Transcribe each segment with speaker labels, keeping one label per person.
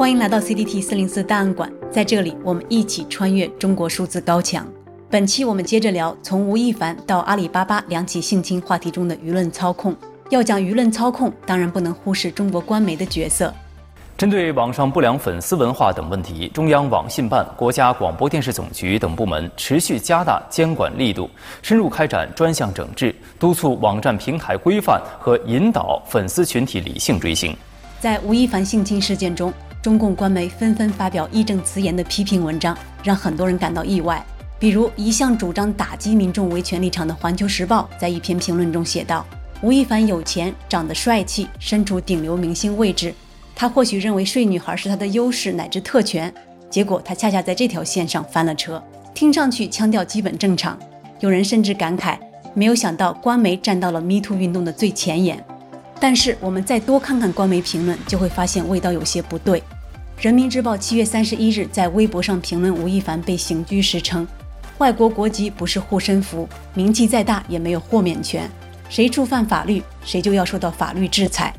Speaker 1: 欢迎来到 CDT 四零四档案馆，在这里我们一起穿越中国数字高墙。本期我们接着聊从吴亦凡到阿里巴巴两起性侵话题中的舆论操控。要讲舆论操控，当然不能忽视中国官媒的角色。
Speaker 2: 针对网上不良粉丝文化等问题，中央网信办、国家广播电视总局等部门持续加大监管力度，深入开展专项整治，督促网站平台规范和引导粉丝群体理性追星。
Speaker 1: 在吴亦凡性侵事件中，中共官媒纷纷发表义正辞严的批评文章，让很多人感到意外。比如，一向主张打击民众维权立场的《环球时报》在一篇评论中写道：“吴亦凡有钱，长得帅气，身处顶流明星位置，他或许认为睡女孩是他的优势乃至特权，结果他恰恰在这条线上翻了车。听上去腔调基本正常，有人甚至感慨，没有想到官媒站到了 MeToo 运动的最前沿。但是我们再多看看官媒评论，就会发现味道有些不对。人民日报七月三十一日在微博上评论吴亦凡被刑拘时称。外国国籍不是护身符，名气再大也没有豁免权。谁触犯法律，谁就要受到法律制裁。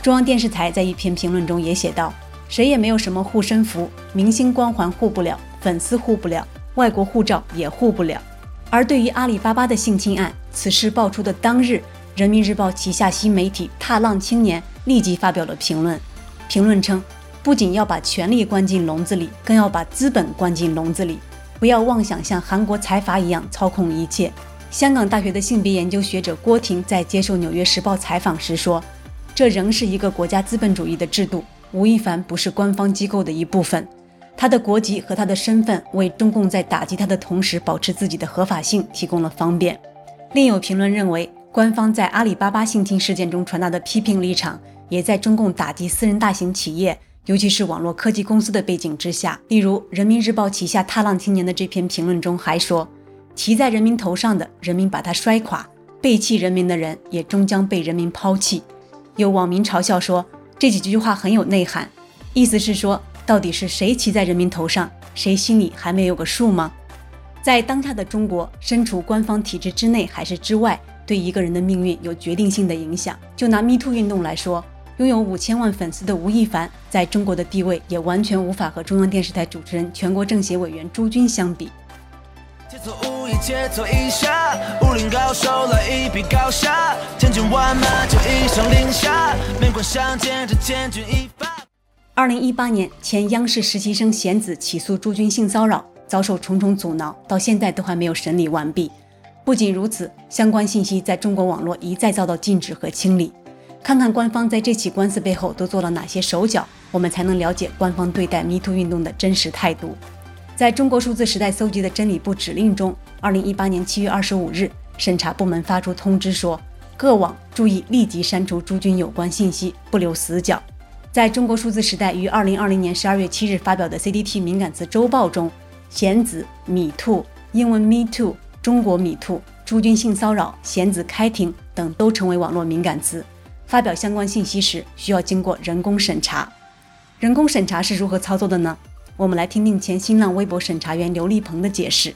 Speaker 1: 中央电视台在一篇评论中也写道：“谁也没有什么护身符，明星光环护不了，粉丝护不了，外国护照也护不了。”而对于阿里巴巴的性侵案，此事爆出的当日，人民日报旗下新媒体《踏浪青年》立即发表了评论。评论称：“不仅要把权力关进笼子里，更要把资本关进笼子里。”不要妄想像韩国财阀一样操控一切。香港大学的性别研究学者郭婷在接受《纽约时报》采访时说：“这仍是一个国家资本主义的制度。吴亦凡不是官方机构的一部分，他的国籍和他的身份为中共在打击他的同时保持自己的合法性提供了方便。”另有评论认为，官方在阿里巴巴性侵事件中传达的批评立场，也在中共打击私人大型企业。尤其是网络科技公司的背景之下，例如人民日报旗下踏浪青年的这篇评论中还说：“骑在人民头上的，人民把他摔垮；背弃人民的人，也终将被人民抛弃。”有网民嘲笑说，这几句话很有内涵，意思是说，到底是谁骑在人民头上，谁心里还没有个数吗？在当下的中国，身处官方体制之内还是之外，对一个人的命运有决定性的影响。就拿 MeToo 运动来说。拥有五千万粉丝的吴亦凡，在中国的地位也完全无法和中央电视台主持人、全国政协委员朱军相比。二零一八年，前央视实习生贤子起诉朱军性骚扰，遭受重重阻挠，到现在都还没有审理完毕。不仅如此，相关信息在中国网络一再遭到禁止和清理。看看官方在这起官司背后都做了哪些手脚，我们才能了解官方对待 MeToo 运动的真实态度。在中国数字时代搜集的真理部指令中，二零一八年七月二十五日，审查部门发出通知说，各网注意立即删除朱军有关信息，不留死角。在中国数字时代于二零二零年十二月七日发表的 CDT 敏感词周报中，贤子、米兔、英文 Me Too、中国米兔、朱军性骚扰、贤子开庭等都成为网络敏感词。发表相关信息时需要经过人工审查，人工审查是如何操作的呢？我们来听听前新浪微博审查员刘立鹏的解释。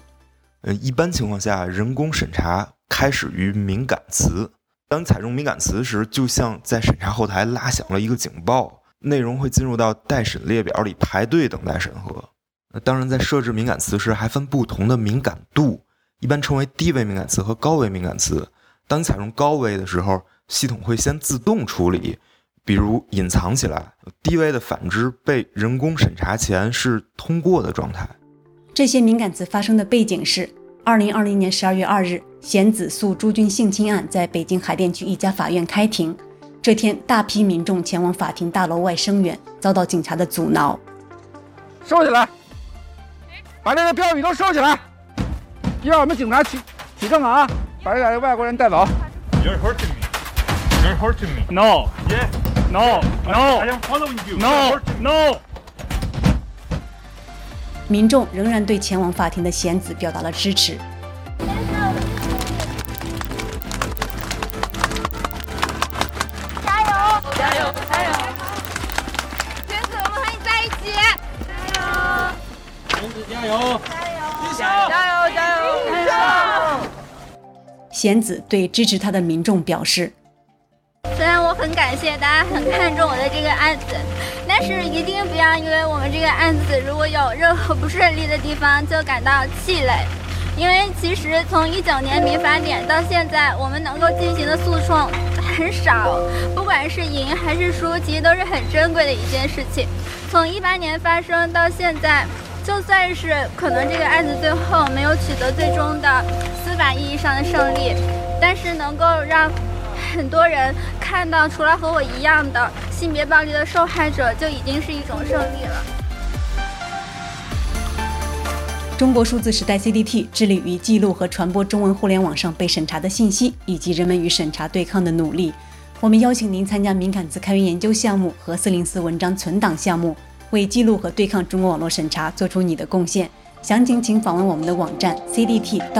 Speaker 3: 呃，一般情况下，人工审查开始于敏感词。当采用敏感词时，就像在审查后台拉响了一个警报，内容会进入到待审列表里排队等待审核。那当然，在设置敏感词时还分不同的敏感度，一般称为低危敏感词和高危敏感词。当你采用高危的时候，系统会先自动处理，比如隐藏起来。低危的反之，被人工审查前是通过的状态。
Speaker 1: 这些敏感词发生的背景是：二零二零年十二月二日，贤子诉朱军性侵案在北京海淀区一家法院开庭。这天，大批民众前往法庭大楼外声援，遭到警察的阻挠。
Speaker 4: 收起来，把那个标语都收起来，让我们警察取取证啊！把这两个外国人带走。
Speaker 5: No, yeah, no, no, I am following you. No, no.
Speaker 1: 民众仍然对前往法庭的贤子表达了支持。
Speaker 6: 加油！加油！加油！贤子，我们和你在一起。加油！
Speaker 5: 贤子，加油！
Speaker 6: 加油！
Speaker 5: 加油！
Speaker 6: 加油！加油！加油！
Speaker 1: 贤子对支持他的民众表示。
Speaker 6: 很
Speaker 7: 感谢大家很看重我的这个案子，但是一定不要因为我们这个案子如果有任何不顺利的地方就感到气馁，因为其实从一九年民法典到现在，我们能够进行的诉讼很少，不管是赢还是输，其实都是很珍贵的一件事情。从一八年发生到现在，就算是可能这个案子最后没有取得最终的司法意义上的胜利，但是能够让很多人看到，除了和我一样的性别暴力的受害者，就已经是一种胜利了。
Speaker 1: 中国数字时代 CDT 致力于记录和传播中文互联网上被审查的信息，以及人们与审查对抗的努力。我们邀请您参加敏感词开源研究项目和四零四文章存档项目，为记录和对抗中国网络审查做出你的贡献。详情请访问我们的网站 cdt.media。